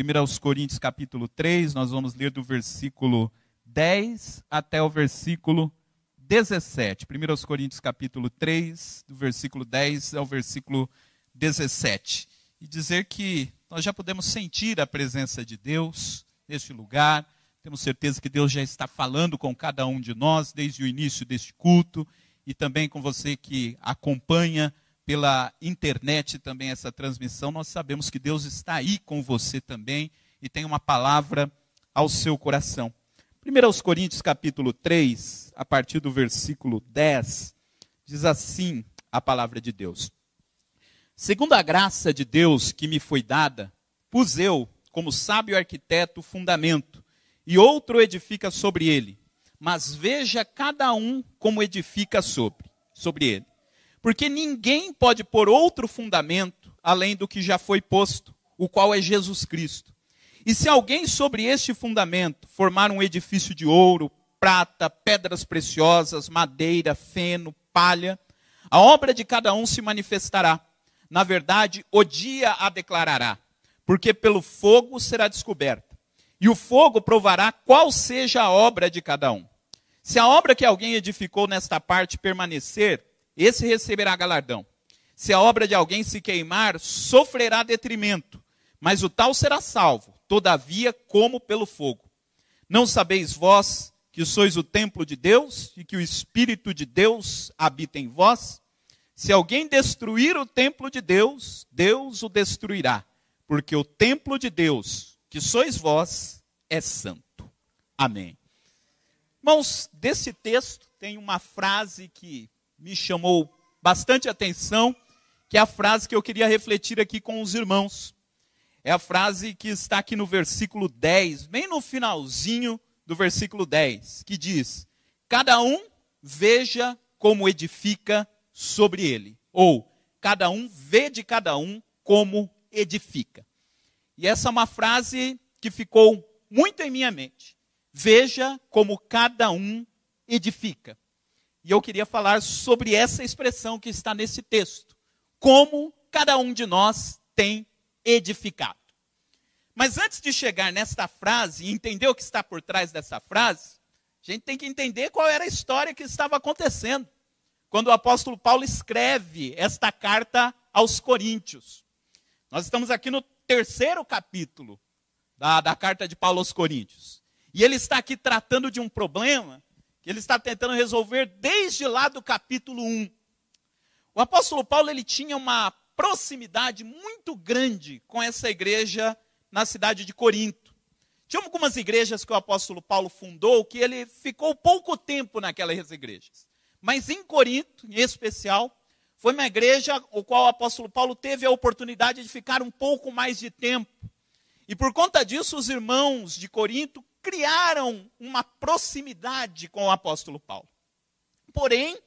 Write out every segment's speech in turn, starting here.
1 Coríntios capítulo 3, nós vamos ler do versículo 10 até o versículo 17. 1 Coríntios capítulo 3, do versículo 10 ao versículo 17. E dizer que nós já podemos sentir a presença de Deus neste lugar. Temos certeza que Deus já está falando com cada um de nós desde o início deste culto e também com você que acompanha pela internet também essa transmissão. Nós sabemos que Deus está aí com você também e tem uma palavra ao seu coração. 1 Coríntios capítulo 3, a partir do versículo 10, diz assim a palavra de Deus. Segundo a graça de Deus que me foi dada, pus eu, como sábio arquiteto, fundamento, e outro edifica sobre ele. Mas veja cada um como edifica sobre, sobre ele. Porque ninguém pode pôr outro fundamento além do que já foi posto, o qual é Jesus Cristo. E se alguém sobre este fundamento formar um edifício de ouro, prata, pedras preciosas, madeira, feno, palha, a obra de cada um se manifestará. Na verdade, o dia a declarará, porque pelo fogo será descoberta. E o fogo provará qual seja a obra de cada um. Se a obra que alguém edificou nesta parte permanecer, esse receberá galardão. Se a obra de alguém se queimar, sofrerá detrimento, mas o tal será salvo, todavia, como pelo fogo. Não sabeis vós que sois o templo de Deus e que o Espírito de Deus habita em vós? Se alguém destruir o templo de Deus, Deus o destruirá, porque o templo de Deus, que sois vós, é santo. Amém. Irmãos, desse texto tem uma frase que me chamou bastante atenção, que é a frase que eu queria refletir aqui com os irmãos. É a frase que está aqui no versículo 10, bem no finalzinho do versículo 10, que diz: Cada um veja como edifica sobre ele. Ou, cada um vê de cada um como edifica. E essa é uma frase que ficou muito em minha mente. Veja como cada um edifica. E eu queria falar sobre essa expressão que está nesse texto. Como cada um de nós tem edificado. Mas antes de chegar nesta frase e entender o que está por trás dessa frase, a gente tem que entender qual era a história que estava acontecendo quando o apóstolo Paulo escreve esta carta aos Coríntios. Nós estamos aqui no terceiro capítulo da, da carta de Paulo aos Coríntios. E ele está aqui tratando de um problema ele está tentando resolver desde lá do capítulo 1. O apóstolo Paulo ele tinha uma proximidade muito grande com essa igreja na cidade de Corinto. Tinha algumas igrejas que o apóstolo Paulo fundou que ele ficou pouco tempo naquelas igrejas. Mas em Corinto, em especial, foi uma igreja o qual o apóstolo Paulo teve a oportunidade de ficar um pouco mais de tempo. E por conta disso, os irmãos de Corinto criaram uma proximidade com o apóstolo Paulo. Porém,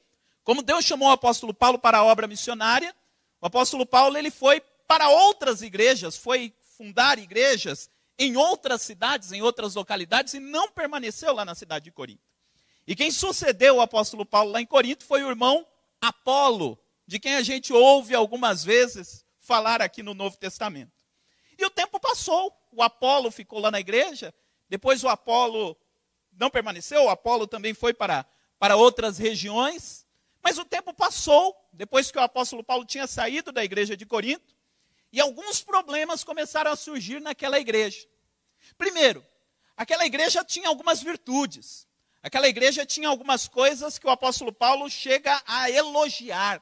como Deus chamou o apóstolo Paulo para a obra missionária, o apóstolo Paulo ele foi para outras igrejas, foi fundar igrejas em outras cidades, em outras localidades, e não permaneceu lá na cidade de Corinto. E quem sucedeu o apóstolo Paulo lá em Corinto foi o irmão Apolo, de quem a gente ouve algumas vezes falar aqui no Novo Testamento. E o tempo passou, o Apolo ficou lá na igreja, depois o Apolo não permaneceu, o Apolo também foi para, para outras regiões, mas o tempo passou, depois que o apóstolo Paulo tinha saído da igreja de Corinto, e alguns problemas começaram a surgir naquela igreja. Primeiro, aquela igreja tinha algumas virtudes. Aquela igreja tinha algumas coisas que o apóstolo Paulo chega a elogiar.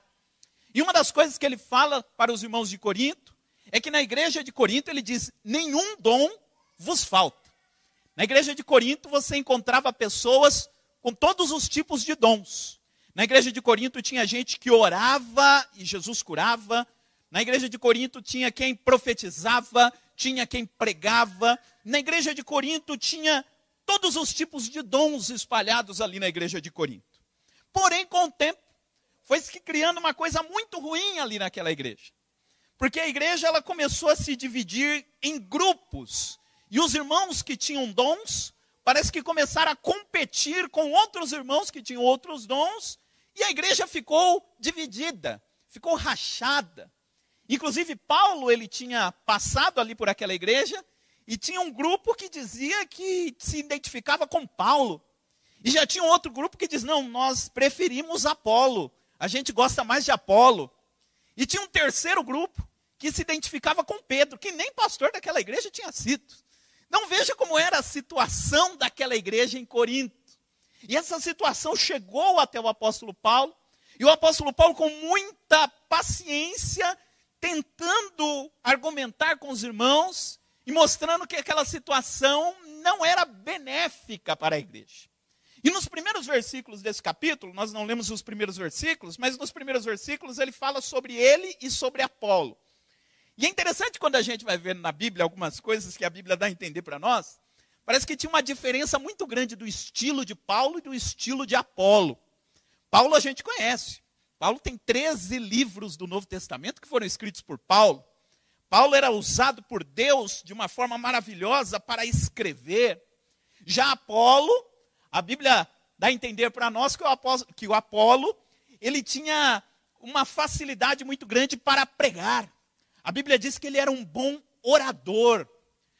E uma das coisas que ele fala para os irmãos de Corinto é que na igreja de Corinto ele diz: nenhum dom vos falta. Na igreja de Corinto você encontrava pessoas com todos os tipos de dons. Na igreja de Corinto tinha gente que orava e Jesus curava, na igreja de Corinto tinha quem profetizava, tinha quem pregava. Na igreja de Corinto tinha todos os tipos de dons espalhados ali na igreja de Corinto. Porém, com o tempo, foi se criando uma coisa muito ruim ali naquela igreja. Porque a igreja ela começou a se dividir em grupos. E os irmãos que tinham dons, parece que começaram a competir com outros irmãos que tinham outros dons, e a igreja ficou dividida, ficou rachada. Inclusive, Paulo, ele tinha passado ali por aquela igreja, E tinha um grupo que dizia que se identificava com Paulo. E já tinha outro grupo que diz: não, nós preferimos Apolo. A gente gosta mais de Apolo. E tinha um terceiro grupo que se identificava com Pedro, que nem pastor daquela igreja tinha sido. Não veja como era a situação daquela igreja em Corinto. E essa situação chegou até o apóstolo Paulo, e o apóstolo Paulo, com muita paciência, tentando argumentar com os irmãos e mostrando que aquela situação não era benéfica para a igreja. E nos primeiros versículos desse capítulo, nós não lemos os primeiros versículos, mas nos primeiros versículos ele fala sobre ele e sobre Apolo. E é interessante quando a gente vai ver na Bíblia algumas coisas que a Bíblia dá a entender para nós, parece que tinha uma diferença muito grande do estilo de Paulo e do estilo de Apolo. Paulo a gente conhece. Paulo tem 13 livros do Novo Testamento que foram escritos por Paulo. Paulo era usado por Deus de uma forma maravilhosa para escrever. Já Apolo a Bíblia dá a entender para nós que o, Apolo, que o Apolo ele tinha uma facilidade muito grande para pregar. A Bíblia diz que ele era um bom orador.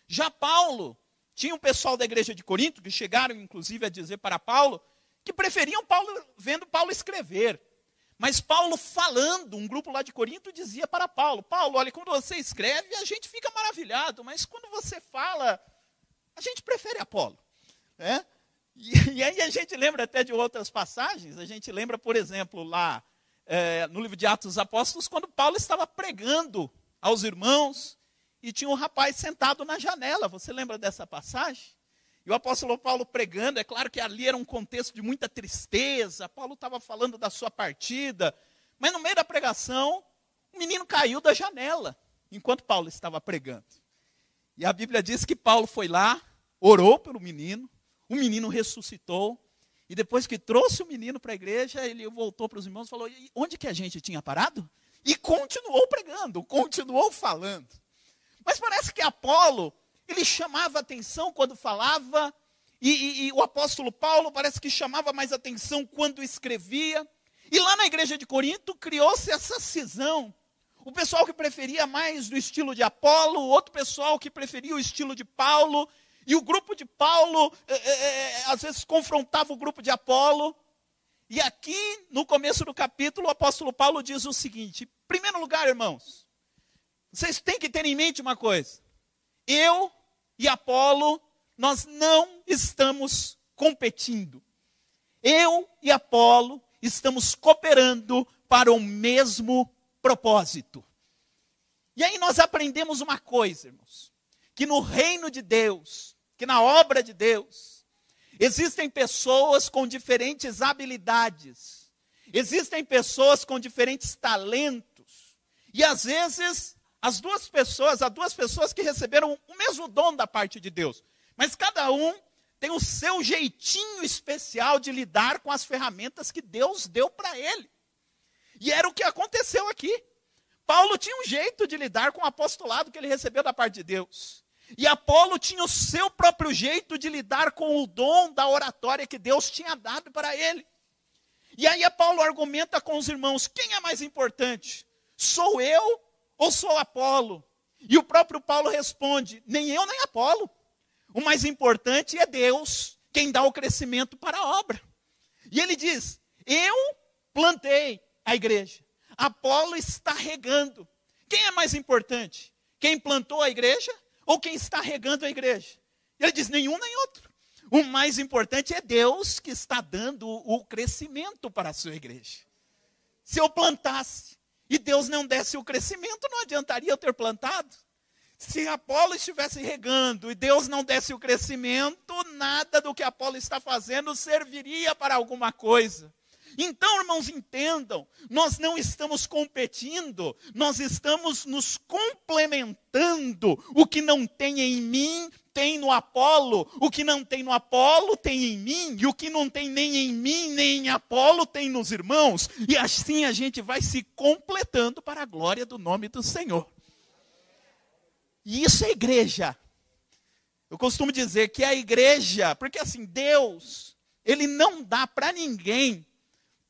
Já Paulo, tinha um pessoal da igreja de Corinto que chegaram inclusive a dizer para Paulo que preferiam Paulo vendo Paulo escrever. Mas Paulo falando, um grupo lá de Corinto dizia para Paulo: Paulo, olha, quando você escreve, a gente fica maravilhado, mas quando você fala, a gente prefere Apolo. É? E, e, aí a gente lembra até de outras passagens, a gente lembra, por exemplo, lá é, no livro de Atos dos Apóstolos, quando Paulo estava pregando aos irmãos e tinha um rapaz sentado na janela. Você lembra dessa passagem? E o apóstolo Paulo pregando, é claro que ali era um contexto de muita tristeza, Paulo estava falando da sua partida, mas no meio da pregação, um menino caiu da janela, enquanto Paulo estava pregando. E a Bíblia diz que Paulo foi lá, orou pelo menino, o menino ressuscitou. E depois que trouxe o menino para a igreja, ele voltou para os irmãos e falou: onde que a gente tinha parado? E continuou pregando, continuou falando. Mas parece que Apolo, ele chamava atenção quando falava, e, e, e, o apóstolo Paulo parece que chamava mais atenção quando escrevia. E lá na igreja de Corinto criou-se essa cisão. O pessoal que preferia mais do estilo de Apolo, outro pessoal que preferia o estilo de Paulo, e o grupo de Paulo, é, é, às vezes, confrontava o grupo de Apolo. E aqui, no começo do capítulo, o apóstolo Paulo diz o seguinte: em primeiro lugar, irmãos, vocês têm que ter em mente uma coisa. Eu e Apolo, nós não estamos competindo. Eu e Apolo estamos cooperando para o mesmo propósito. E aí nós aprendemos uma coisa, irmãos, que no reino de Deus, que na obra de Deus existem pessoas com diferentes habilidades, existem pessoas com diferentes talentos, e às vezes as duas pessoas, há duas pessoas que receberam o mesmo dom da parte de Deus, mas cada um tem o seu jeitinho especial de lidar com as ferramentas que Deus deu para ele. E era o que aconteceu aqui. Paulo tinha um jeito de lidar com o apostolado que ele recebeu da parte de Deus. E Apolo tinha o seu próprio jeito de lidar com o dom da oratória que Deus tinha dado para ele. E aí Paulo argumenta com os irmãos: quem é mais importante? Sou eu ou sou Apolo? E o próprio Paulo responde: nem eu nem Apolo. O mais importante é Deus, quem dá o crescimento para a obra. E ele diz: eu plantei a igreja, Apolo está regando. Quem é mais importante? Quem plantou a igreja ou quem está regando a igreja? Ele diz: nenhum nem outro. O mais importante é Deus que está dando o crescimento para a sua igreja. Se eu plantasse e Deus não desse o crescimento, não adiantaria eu ter plantado. Se Apolo estivesse regando e Deus não desse o crescimento, nada do que Apolo está fazendo serviria para alguma coisa. Então, irmãos, entendam, nós não estamos competindo, nós estamos nos complementando. O que não tem em mim, tem no Apolo, o que não tem no Apolo, tem em mim, e o que não tem nem em mim, nem em Apolo, tem nos irmãos. E assim a gente vai se completando para a glória do nome do Senhor. E isso é igreja. Eu costumo dizer que é a igreja, porque assim, Deus, Ele não dá para ninguém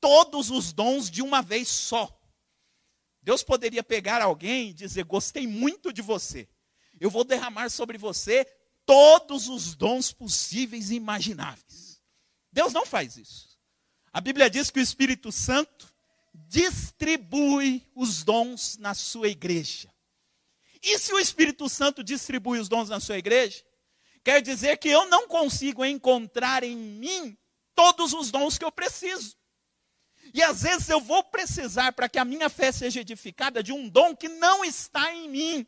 todos os dons de uma vez só. Deus poderia pegar alguém e dizer: Gostei muito de você. eu vou derramar sobre você todos os dons possíveis e imagináveis. Deus não faz isso. A Bíblia diz que o Espírito Santo distribui os dons na sua igreja. E se o Espírito Santo distribui os dons na sua igreja, quer dizer que eu não consigo encontrar em mim todos os dons que eu preciso. E às vezes eu vou precisar, para que a minha fé seja edificada, de um dom que não está em mim.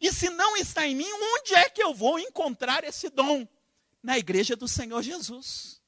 E se não está em mim, onde é que eu vou encontrar esse dom? Na igreja do Senhor Jesus.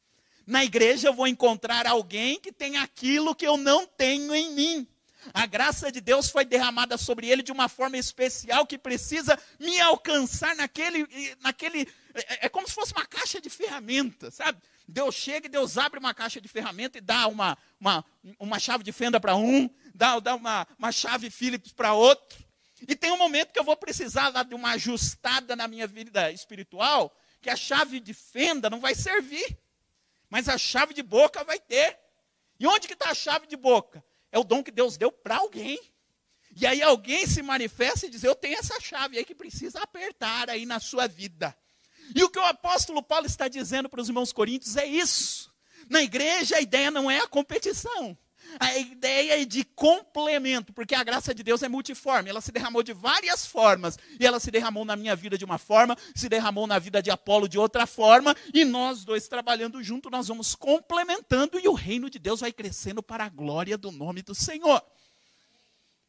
Na igreja eu vou encontrar alguém que tem aquilo que eu não tenho em mim. A graça de Deus foi derramada sobre ele de uma forma especial que precisa me alcançar naquele. naquele é, é como se fosse uma caixa de ferramentas, sabe? Deus chega e Deus abre uma caixa de ferramentas e dá uma, uma, uma chave de fenda para um, dá, dá uma, uma chave Philips para outro. E tem um momento que eu vou precisar lá de uma ajustada na minha vida espiritual, que a chave de fenda não vai servir, mas a chave de boca vai ter. E onde que está a chave de boca? É o dom que Deus deu para alguém. E aí alguém se manifesta e diz: Eu tenho essa chave aí que precisa apertar aí na sua vida. E o que o apóstolo Paulo está dizendo para os irmãos coríntios é isso. Na igreja a ideia não é a competição. A ideia é de complemento, porque a graça de Deus é multiforme. Ela se derramou de várias formas. E ela se derramou na minha vida de uma forma, se derramou na vida de Apolo de outra forma. E nós dois trabalhando junto, nós vamos complementando e o reino de Deus vai crescendo para a glória do nome do Senhor.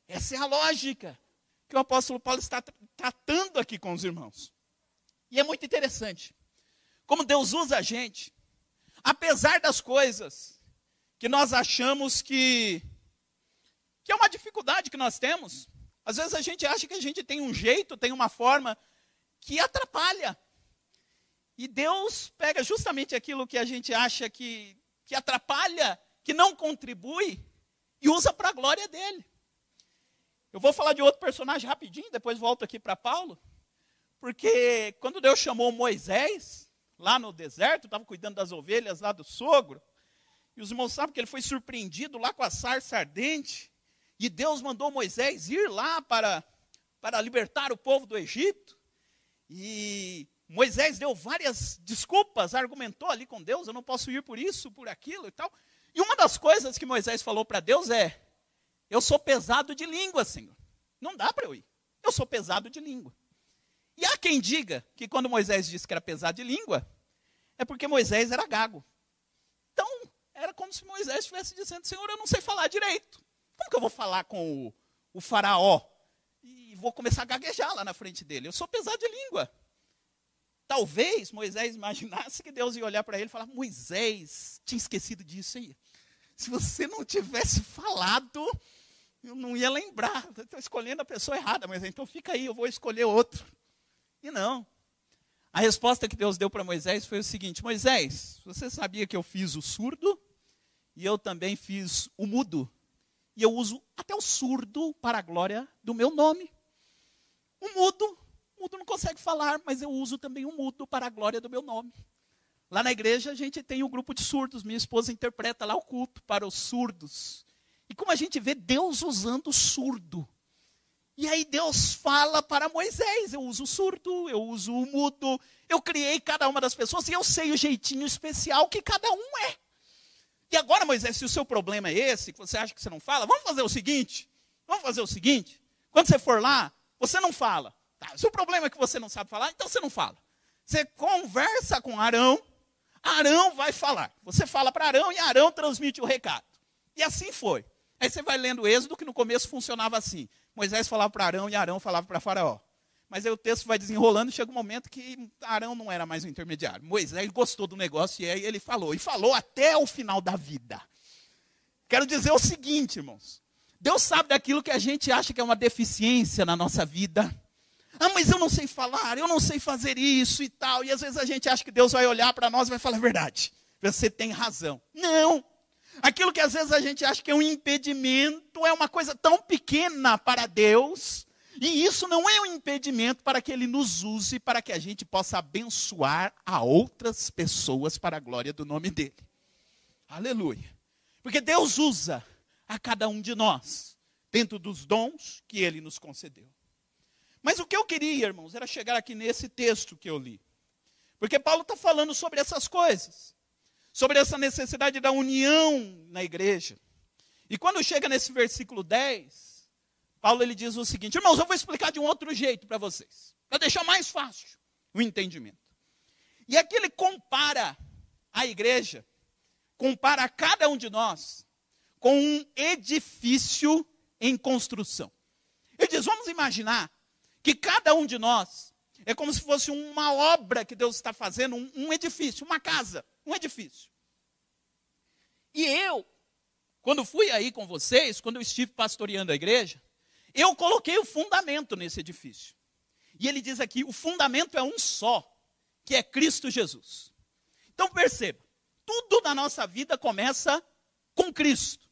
Essa é a lógica que o apóstolo Paulo está tratando aqui com os irmãos. E é muito interessante como Deus usa a gente, apesar das coisas que nós achamos que, que é uma dificuldade que nós temos. Às vezes a gente acha que a gente tem um jeito, tem uma forma que atrapalha. E Deus pega justamente aquilo que a gente acha que, que atrapalha, que não contribui, e usa para a glória dele. Eu vou falar de outro personagem rapidinho, depois volto aqui para Paulo. Porque quando Deus chamou Moisés, lá no deserto, estava cuidando das ovelhas lá do sogro, e os irmãos sabem que ele foi surpreendido lá com a sarça ardente. E Deus mandou Moisés ir lá para, para libertar o povo do Egito. E Moisés deu várias desculpas, argumentou ali com Deus: eu não posso ir por isso, por aquilo e tal. E uma das coisas que Moisés falou para Deus é: eu sou pesado de língua, Senhor. Não dá para eu ir. Eu sou pesado de língua. E há quem diga que quando Moisés disse que era pesado de língua, é porque Moisés era gago. Era como se Moisés estivesse dizendo: Senhor, eu não sei falar direito. Como que eu vou falar com o, o faraó? E vou começar a gaguejar lá na frente dele. Eu sou pesado de língua. Talvez Moisés imaginasse que Deus ia olhar para ele e falar: Moisés, tinha esquecido disso aí. Se você não tivesse falado, eu não ia lembrar. Estou escolhendo a pessoa errada, mas então fica aí, eu vou escolher outro. E não. A resposta que Deus deu para Moisés foi o seguinte: Moisés, você sabia que eu fiz o surdo e eu também fiz o mudo? E eu uso até o surdo para a glória do meu nome. O mudo, o mudo não consegue falar, mas eu uso também o mudo para a glória do meu nome. Lá na igreja a gente tem um grupo de surdos, minha esposa interpreta lá o culto para os surdos. E como a gente vê Deus usando o surdo e aí Deus fala para Moisés: eu uso o surdo, eu uso o mudo, eu criei cada uma das pessoas e eu sei o jeitinho especial que cada um é. E agora, Moisés, se o seu problema é esse, que você acha que você não fala, vamos fazer o seguinte: vamos fazer o seguinte. Quando você for lá, você não fala. Tá, se o problema é que você não sabe falar, então você não fala. Você conversa com Arão, Arão vai falar. Você fala para Arão e Arão transmite o recado. E assim foi. Aí você vai lendo o Êxodo, que no começo funcionava assim. Moisés falava para Arão e Arão falava para Faraó. Mas aí o texto vai desenrolando chega um momento que Arão não era mais o intermediário. Moisés gostou do negócio e aí ele falou. E falou até o final da vida. Quero dizer o seguinte, irmãos. Deus sabe daquilo que a gente acha que é uma deficiência na nossa vida. Ah, mas eu não sei falar, eu não sei fazer isso e tal. E às vezes a gente acha que Deus vai olhar para nós e vai falar a verdade. Você tem razão. Não. Aquilo que às vezes a gente acha que é um impedimento é uma coisa tão pequena para Deus, e isso não é um impedimento para que Ele nos use, para que a gente possa abençoar a outras pessoas para a glória do nome dEle. Aleluia. Porque Deus usa a cada um de nós, dentro dos dons que Ele nos concedeu. Mas o que eu queria, irmãos, era chegar aqui nesse texto que eu li. Porque Paulo está falando sobre essas coisas, sobre essa necessidade da união na igreja. E quando chega nesse versículo 10, Paulo ele diz o seguinte: irmãos, eu vou explicar de um outro jeito para vocês, para deixar mais fácil o entendimento. E aqui ele compara a igreja, compara cada um de nós com um edifício em construção. Ele diz: vamos imaginar que cada um de nós é como se fosse uma obra que Deus está fazendo, um, um edifício, uma casa, um edifício. E eu, quando fui aí com vocês, quando eu estive pastoreando a igreja, eu coloquei o fundamento nesse edifício. E ele diz aqui: o fundamento é um só, que é Cristo Jesus. Então perceba, tudo na nossa vida começa com Cristo.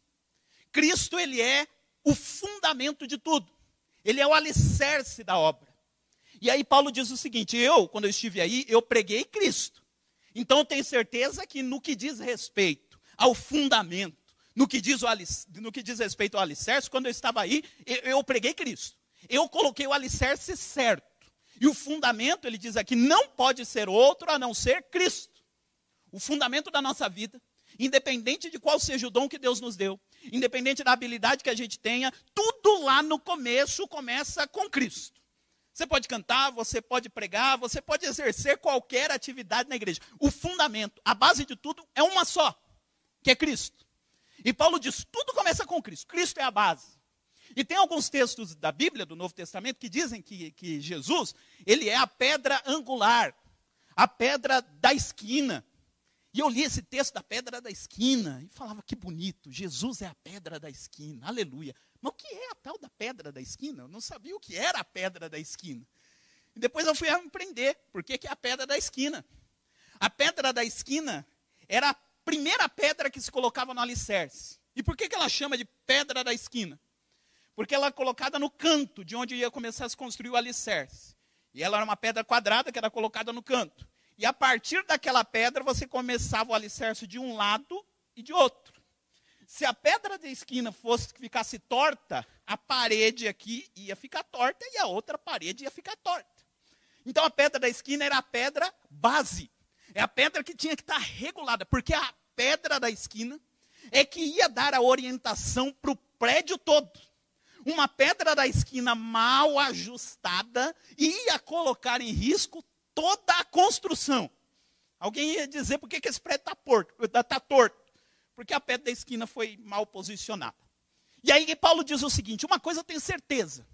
Cristo, ele é o fundamento de tudo. Ele é o alicerce da obra. E aí Paulo diz o seguinte: eu, quando eu estive aí, eu preguei Cristo. Então eu tenho certeza que no que diz respeito ao fundamento, no que diz, o no que diz respeito ao alicerce, quando eu estava aí, eu, eu preguei Cristo. Eu coloquei o alicerce certo. E o fundamento, ele diz aqui, não pode ser outro a não ser Cristo. O fundamento da nossa vida, independente de qual seja o dom que Deus nos deu, independente da habilidade que a gente tenha, tudo lá no começo começa com Cristo. Você pode cantar, você pode pregar, você pode exercer qualquer atividade na igreja. O fundamento, a base de tudo é uma só, que é Cristo. E Paulo diz: tudo começa com Cristo. Cristo é a base. E tem alguns textos da Bíblia, do Novo Testamento, que dizem que, que Jesus, ele é a pedra angular, a pedra da esquina. E eu li esse texto da pedra da esquina e falava que bonito, Jesus é a pedra da esquina, aleluia. Mas o que é a tal da pedra da esquina? Eu não sabia o que era a pedra da esquina. E depois eu fui aprender por que, é a pedra da esquina. A pedra da esquina era a primeira pedra que se colocava no alicerce. E por que, que ela chama de pedra da esquina? Porque ela é colocada no canto de onde ia começar a se construir o alicerce. E ela era uma pedra quadrada que era colocada no canto. E a partir daquela pedra você começava o alicerce de um lado e de outro. Se a pedra da esquina fosse ficasse torta, a parede aqui ia ficar torta e a outra parede ia ficar torta. Então a pedra da esquina era a pedra base. É a pedra que tinha que estar regulada, porque a pedra da esquina é que ia dar a orientação para o prédio todo. Uma pedra da esquina mal ajustada ia colocar em risco toda a construção. Alguém ia dizer por que, que esse prédio está tá torto. Porque a pedra da esquina foi mal posicionada. E aí Paulo diz o seguinte: uma coisa eu tenho certeza,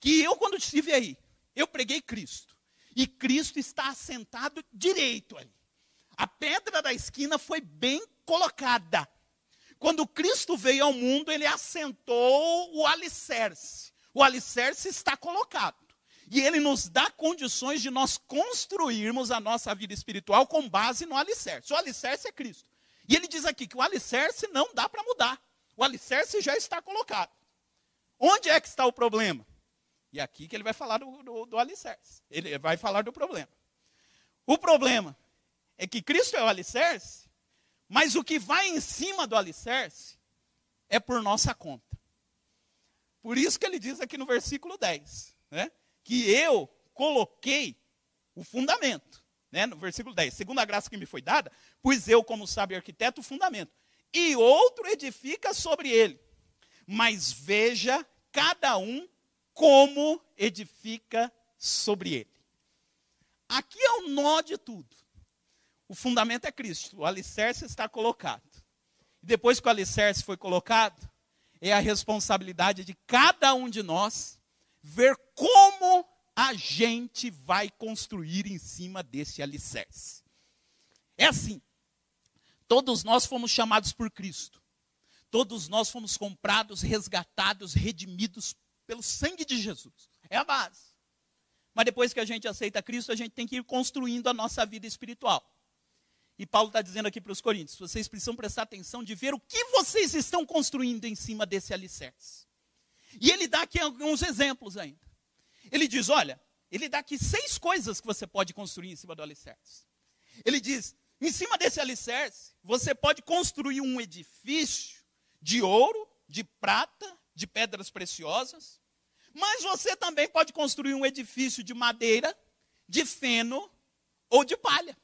que eu, quando estive aí, eu preguei Cristo. E Cristo está assentado direito ali. A pedra da esquina foi bem colocada. Quando Cristo veio ao mundo, ele assentou o alicerce. O alicerce está colocado. E ele nos dá condições de nós construirmos a nossa vida espiritual com base no alicerce. O alicerce é Cristo. E ele diz aqui que o alicerce não dá para mudar. O alicerce já está colocado. Onde é que está o problema? E aqui que ele vai falar do, do, do alicerce. Ele vai falar do problema. O problema é que Cristo é o alicerce, mas o que vai em cima do alicerce é por nossa conta. Por isso que ele diz aqui no versículo 10, né? que eu coloquei o fundamento. Né? No versículo 10, segundo a graça que me foi dada, pus eu, como sábio arquiteto, o fundamento. E outro edifica sobre ele. Mas veja cada um como edifica sobre ele. Aqui é o nó de tudo. O fundamento é Cristo, o alicerce está colocado. E depois que o alicerce foi colocado, é a responsabilidade de cada um de nós ver como a gente vai construir em cima desse alicerce. É assim. Todos nós fomos chamados por Cristo. Todos nós fomos comprados, resgatados, redimidos pelo sangue de Jesus. É a base. Mas depois que a gente aceita Cristo, a gente tem que ir construindo a nossa vida espiritual. E Paulo está dizendo aqui para os Coríntios: vocês precisam prestar atenção de ver o que vocês estão construindo em cima desse alicerce. E ele dá aqui alguns exemplos ainda. Ele diz: olha, ele dá aqui seis coisas que você pode construir em cima do alicerce. Ele diz: em cima desse alicerce, você pode construir um edifício de ouro, de prata, de pedras preciosas. Mas você também pode construir um edifício de madeira, de feno ou de palha.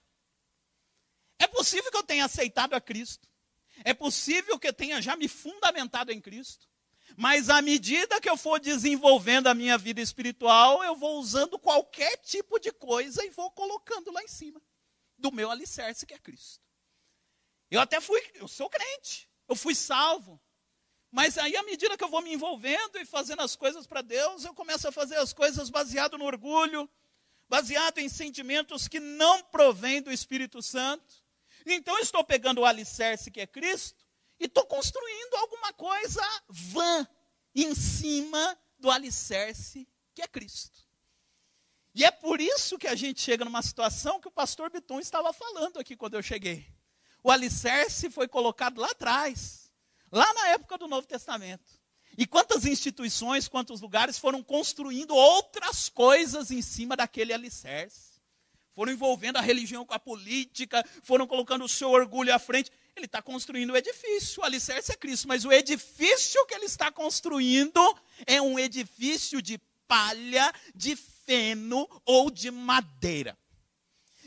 É possível que eu tenha aceitado a Cristo. É possível que eu tenha já me fundamentado em Cristo. Mas à medida que eu for desenvolvendo a minha vida espiritual, eu vou usando qualquer tipo de coisa e vou colocando lá em cima do meu alicerce, que é Cristo. Eu até fui, eu sou crente, eu fui salvo. Mas aí, à medida que eu vou me envolvendo e fazendo as coisas para Deus, eu começo a fazer as coisas baseado no orgulho, baseado em sentimentos que não provêm do Espírito Santo. Então, eu estou pegando o alicerce que é Cristo e estou construindo alguma coisa vã em cima do alicerce que é Cristo. E é por isso que a gente chega numa situação que o pastor Biton estava falando aqui quando eu cheguei. O alicerce foi colocado lá atrás, lá na época do Novo Testamento. E quantas instituições, quantos lugares foram construindo outras coisas em cima daquele alicerce? Foram envolvendo a religião com a política, foram colocando o seu orgulho à frente. Ele está construindo o edifício, o alicerce é Cristo, mas o edifício que ele está construindo é um edifício de palha, de feno ou de madeira.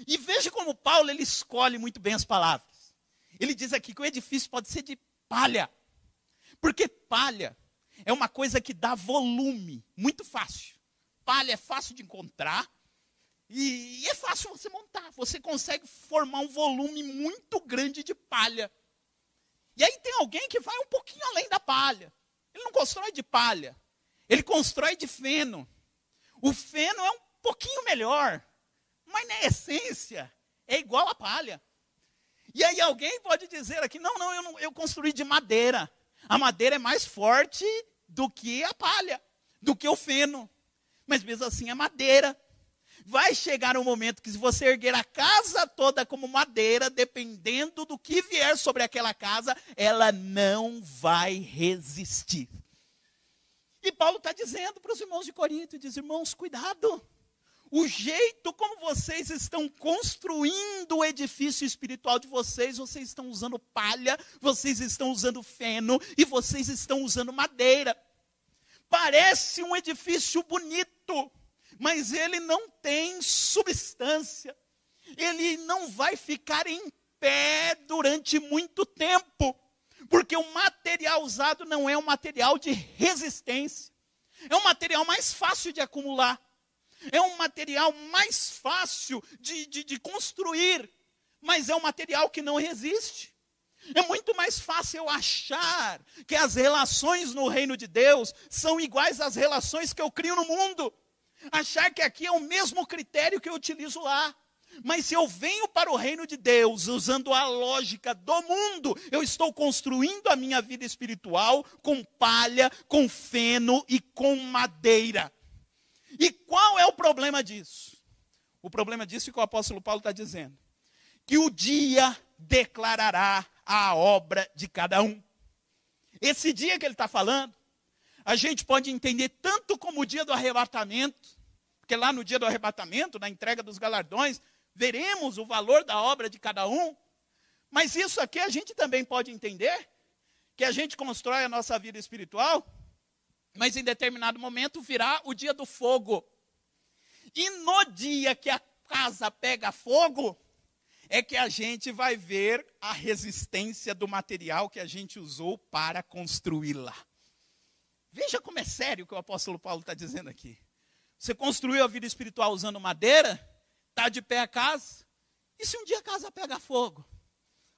E veja como Paulo ele escolhe muito bem as palavras. Ele diz aqui que o edifício pode ser de palha, porque palha é uma coisa que dá volume, muito fácil. Palha é fácil de encontrar, e, é fácil você montar. Você consegue formar um volume muito grande de palha. E aí tem alguém que vai um pouquinho além da palha. Ele não constrói de palha. Ele constrói de feno. O feno é um pouquinho melhor. Mas na essência é igual a palha. E aí alguém pode dizer aqui, não, não, eu, não, eu construí de madeira. A madeira é mais forte do que a palha, do que o feno. Mas mesmo assim é madeira. Vai chegar um momento que, se você erguer a casa toda como madeira, dependendo do que vier sobre aquela casa, ela não vai resistir. E Paulo está dizendo para os irmãos de Corinto: diz, irmãos, cuidado. O jeito como vocês estão construindo o edifício espiritual de vocês, vocês estão usando palha, vocês estão usando feno e vocês estão usando madeira. Parece um edifício bonito, mas ele não tem substância. Ele não vai ficar em pé durante muito tempo, porque o material usado não é um material de resistência. É um material mais fácil de acumular. É um material mais fácil de, de, de construir, mas é um material que não resiste. É muito mais fácil eu achar que as relações no reino de Deus são iguais às relações que eu crio no mundo achar que aqui é o mesmo critério que eu utilizo lá. Mas se eu venho para o reino de Deus usando a lógica do mundo, eu estou construindo a minha vida espiritual com palha, com feno e com madeira. E qual é o problema disso? O problema disso é que o apóstolo Paulo está dizendo: que o dia declarará a obra de cada um. Esse dia que ele está falando, a gente pode entender tanto como o dia do arrebatamento, porque lá no dia do arrebatamento, na entrega dos galardões, veremos o valor da obra de cada um. Mas isso aqui a gente também pode entender que a gente constrói a nossa vida espiritual, mas em determinado momento virá o dia do fogo. E no dia que a casa pega fogo, é que a gente vai ver a resistência do material que a gente usou para construí-la. Veja como é sério o que o apóstolo Paulo está dizendo aqui. Você construiu a vida espiritual usando madeira, está de pé a casa. E se um dia a casa pega fogo?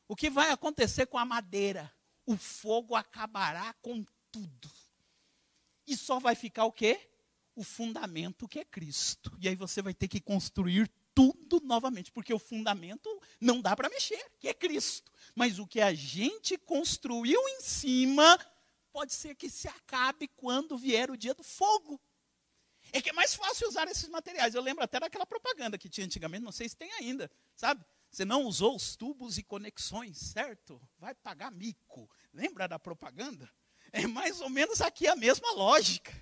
O que vai acontecer com a madeira? O fogo acabará com tudo. E só vai ficar o quê? O fundamento que é Cristo. E aí você vai ter que construir tudo novamente, porque o fundamento não dá para mexer, que é Cristo. Mas o que a gente construiu em cima, pode ser que se acabe quando vier o dia do fogo. É que é mais fácil usar esses materiais. Eu lembro até daquela propaganda que tinha antigamente, não sei se tem ainda, sabe? Você não usou os tubos e conexões, certo? Vai pagar mico. Lembra da propaganda? É mais ou menos aqui a mesma lógica.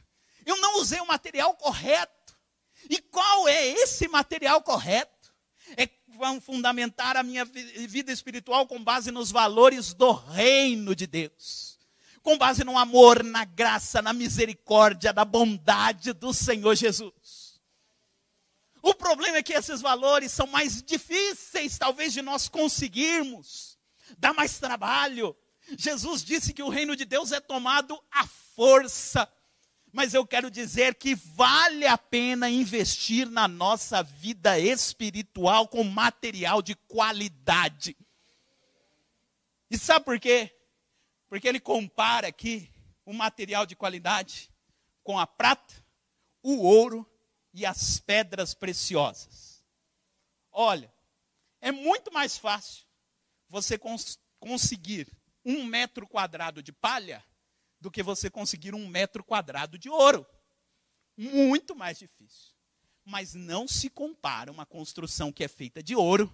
Eu não usei o material correto. E qual é esse material correto? É vão fundamentar a minha vida espiritual com base nos valores do reino de Deus com base no amor, na graça, na misericórdia, na bondade do Senhor Jesus. O problema é que esses valores são mais difíceis, talvez, de nós conseguirmos, dá mais trabalho. Jesus disse que o reino de Deus é tomado à força mas eu quero dizer que vale a pena investir na nossa vida espiritual com material de qualidade. E sabe por quê? Porque ele compara aqui o material de qualidade com a prata, o ouro e as pedras preciosas. Olha, é muito mais fácil você cons conseguir um metro quadrado de palha do que você conseguir um metro quadrado de ouro. Muito mais difícil. Mas não se compara uma construção que é feita de ouro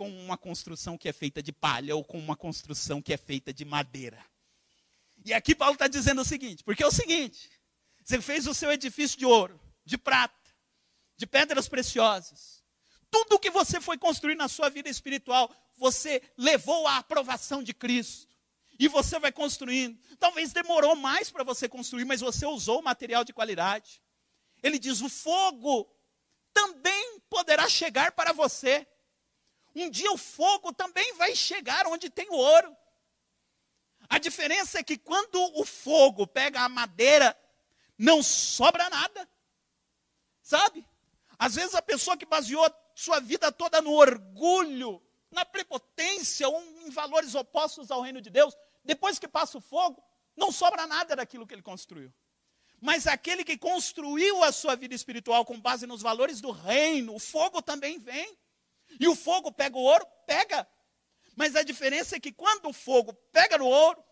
com uma construção que é feita de palha ou com uma construção que é feita de madeira. E aqui Paulo está dizendo o seguinte: porque é o seguinte, você fez o seu edifício de ouro, de prata, de pedras preciosas. Tudo que você foi construir na sua vida espiritual, você levou à aprovação de Cristo. E você vai construindo. Talvez demorou mais para você construir, mas você usou material de qualidade. Ele diz: o fogo também poderá chegar para você. Um dia o fogo também vai chegar onde tem o ouro. A diferença é que quando o fogo pega a madeira, não sobra nada. Sabe? Às vezes a pessoa que baseou sua vida toda no orgulho, na prepotência, um, em valores opostos ao reino de Deus, depois que passa o fogo, não sobra nada daquilo que ele construiu. Mas aquele que construiu a sua vida espiritual com base nos valores do reino, o fogo também vem. E o fogo pega o ouro? Pega. Mas a diferença é que quando o fogo pega no ouro,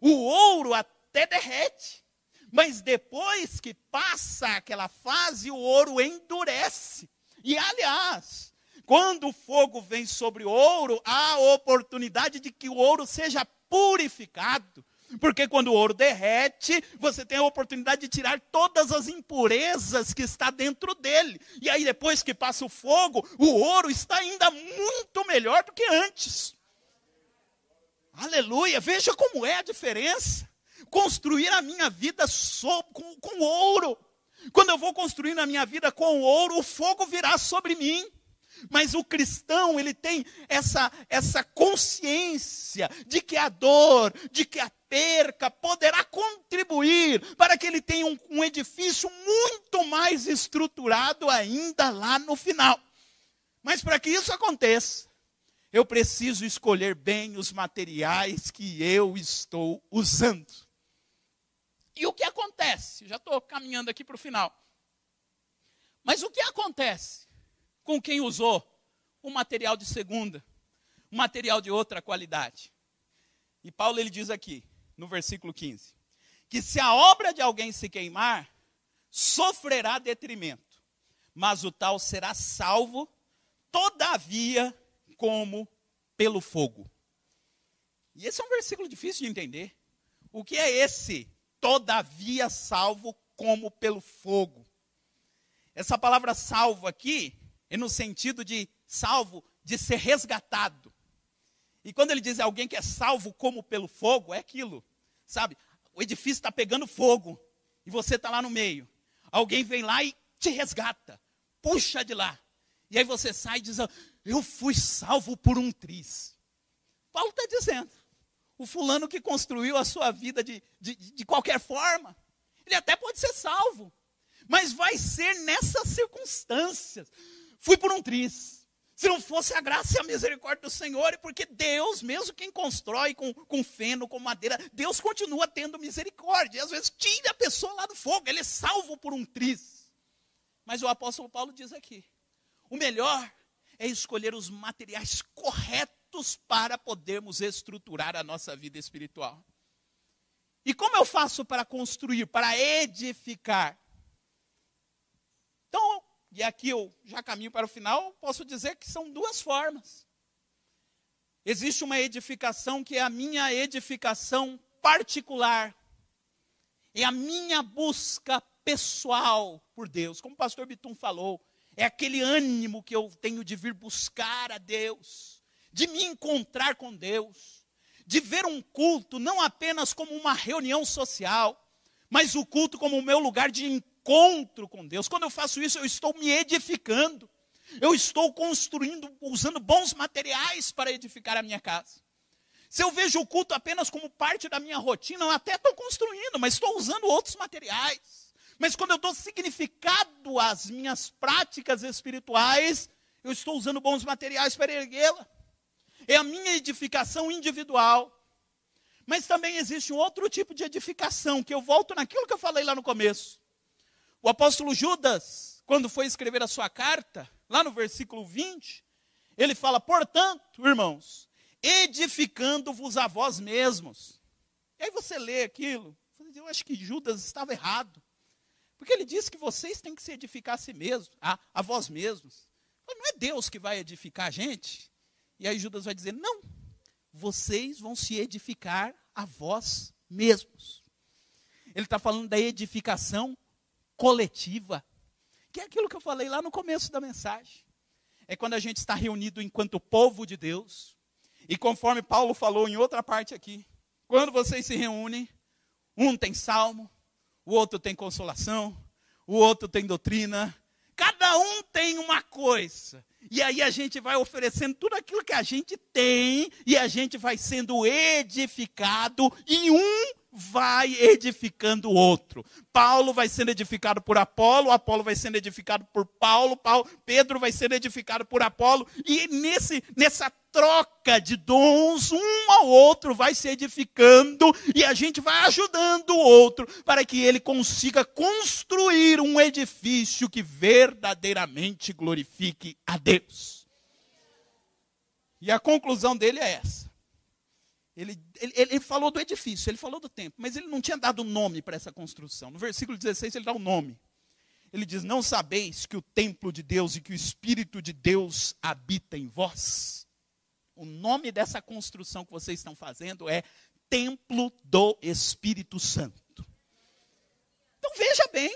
o ouro até derrete. Mas depois que passa aquela fase, o ouro endurece. E aliás, quando o fogo vem sobre o ouro, há a oportunidade de que o ouro seja purificado. Porque quando o ouro derrete, você tem a oportunidade de tirar todas as impurezas que está dentro dele. E aí depois que passa o fogo, o ouro está ainda muito melhor do que antes. Aleluia! Veja como é a diferença. Construir a minha vida com, com ouro. Quando eu vou construir a minha vida com ouro, o fogo virá sobre mim. Mas o cristão, ele tem essa, essa consciência de que a dor, de que a perca poderá contribuir para que ele tenha um, um edifício muito mais estruturado ainda lá no final. Mas para que isso aconteça, eu preciso escolher bem os materiais que eu estou usando. E o que acontece? Já estou caminhando aqui para o final. Mas o que acontece com quem usou um material de segunda, um material de outra qualidade. E Paulo ele diz aqui, no versículo 15, que se a obra de alguém se queimar, sofrerá detrimento, mas o tal será salvo, todavia, como pelo fogo. E esse é um versículo difícil de entender. O que é esse? Todavia salvo como pelo fogo. Essa palavra salvo aqui é no sentido de salvo, de ser resgatado. E quando ele diz alguém que é salvo como pelo fogo, é aquilo, sabe? O edifício está pegando fogo e você está lá no meio. Alguém vem lá e te resgata, puxa de lá. E aí você sai dizendo: Eu fui salvo por um triz. Paulo está dizendo: o fulano que construiu a sua vida de, de, de qualquer forma, ele até pode ser salvo, mas vai ser nessas circunstâncias fui por um triz. Se não fosse a graça e a misericórdia do Senhor, e porque Deus, mesmo quem constrói com, com feno, com madeira, Deus continua tendo misericórdia. Às vezes tira a pessoa lá do fogo, ele é salvo por um triz. Mas o apóstolo Paulo diz aqui: o melhor é escolher os materiais corretos para podermos estruturar a nossa vida espiritual. E como eu faço para construir, para edificar? Então, e aqui eu já caminho para o final, posso dizer que são duas formas. Existe uma edificação que é a minha edificação particular, é a minha busca pessoal por Deus, como o pastor Bitum falou, é aquele ânimo que eu tenho de vir buscar a Deus, de me encontrar com Deus, de ver um culto não apenas como uma reunião social, mas o culto como o meu lugar de encontro com Deus. Quando eu faço isso, eu estou me edificando. Eu estou construindo, usando bons materiais para edificar a minha casa. Se eu vejo o culto apenas como parte da minha rotina, eu até estou construindo, mas estou usando outros materiais. Mas quando eu dou significado às minhas práticas espirituais, eu estou usando bons materiais para erguê-la. É a minha edificação individual. Mas também existe um outro tipo de edificação, que eu volto naquilo que eu falei lá no começo. O apóstolo Judas, quando foi escrever a sua carta, lá no versículo 20, ele fala: portanto, irmãos, edificando-vos a vós mesmos. E aí você lê aquilo, eu acho que Judas estava errado. Porque ele disse que vocês têm que se edificar a si mesmos, a, a vós mesmos. Não é Deus que vai edificar a gente. E aí Judas vai dizer: não, vocês vão se edificar a vós mesmos. Ele está falando da edificação coletiva, que é aquilo que eu falei lá no começo da mensagem. É quando a gente está reunido enquanto povo de Deus, e conforme Paulo falou em outra parte aqui, quando vocês se reúnem, um tem salmo, o outro tem consolação, o outro tem doutrina, cada um tem uma coisa. E aí a gente vai oferecendo tudo aquilo que a gente tem e a gente vai sendo edificado e um vai edificando o outro. Paulo vai sendo edificado por Apolo, Apolo vai sendo edificado por Paulo, Paulo Pedro vai sendo edificado por Apolo, e nesse, nessa troca de dons, um ao outro vai se edificando e a gente vai ajudando o outro para que ele consiga construir um edifício que verdadeiramente glorifique a Deus. E a conclusão dele é essa. Ele, ele, ele, falou do edifício, ele falou do templo, mas ele não tinha dado nome para essa construção. No versículo 16 ele dá o um nome. Ele diz: Não sabeis que o templo de Deus e que o Espírito de Deus habita em vós? O nome dessa construção que vocês estão fazendo é Templo do Espírito Santo. Então veja bem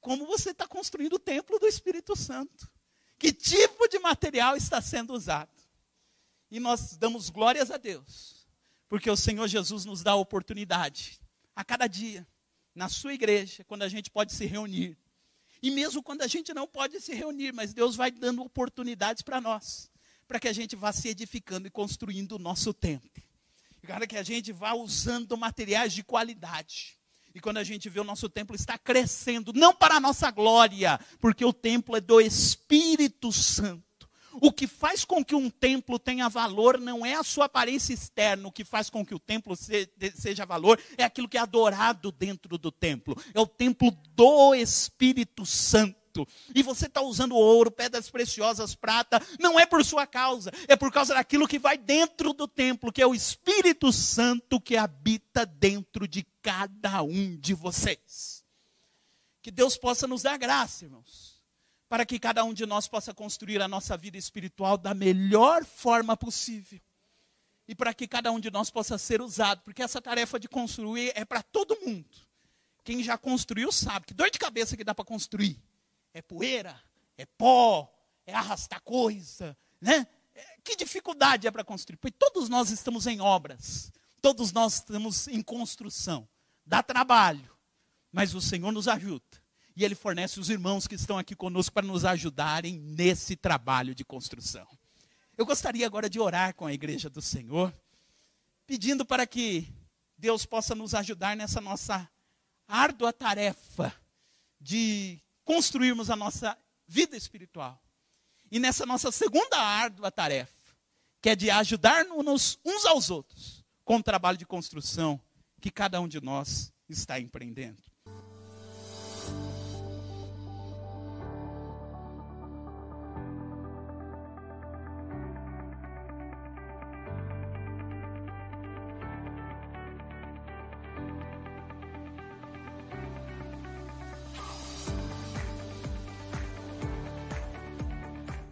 como você está construindo o templo do Espírito Santo. Que tipo de material está sendo usado? E nós damos glórias a Deus porque o Senhor Jesus nos dá a oportunidade, a cada dia, na sua igreja, quando a gente pode se reunir. E mesmo quando a gente não pode se reunir, mas Deus vai dando oportunidades para nós, para que a gente vá se edificando e construindo o nosso templo. Para que a gente vá usando materiais de qualidade. E quando a gente vê o nosso templo está crescendo, não para a nossa glória, porque o templo é do Espírito Santo o que faz com que um templo tenha valor não é a sua aparência externa, o que faz com que o templo seja valor é aquilo que é adorado dentro do templo. É o templo do Espírito Santo. E você está usando ouro, pedras preciosas, prata, não é por sua causa, é por causa daquilo que vai dentro do templo, que é o Espírito Santo que habita dentro de cada um de vocês. Que Deus possa nos dar graça, irmãos para que cada um de nós possa construir a nossa vida espiritual da melhor forma possível. E para que cada um de nós possa ser usado, porque essa tarefa de construir é para todo mundo. Quem já construiu sabe que dor de cabeça que dá para construir. É poeira, é pó, é arrastar coisa, né? É, que dificuldade é para construir? Porque todos nós estamos em obras, todos nós estamos em construção. Dá trabalho, mas o Senhor nos ajuda e Ele fornece os irmãos que estão aqui conosco para nos ajudarem nesse trabalho de construção. Eu gostaria agora de orar com a igreja do Senhor, pedindo para que Deus possa nos ajudar nessa nossa árdua tarefa de construirmos a nossa vida espiritual. E nessa nossa segunda árdua tarefa, que é de ajudar-nos uns aos outros com o trabalho de construção que cada um de nós está empreendendo.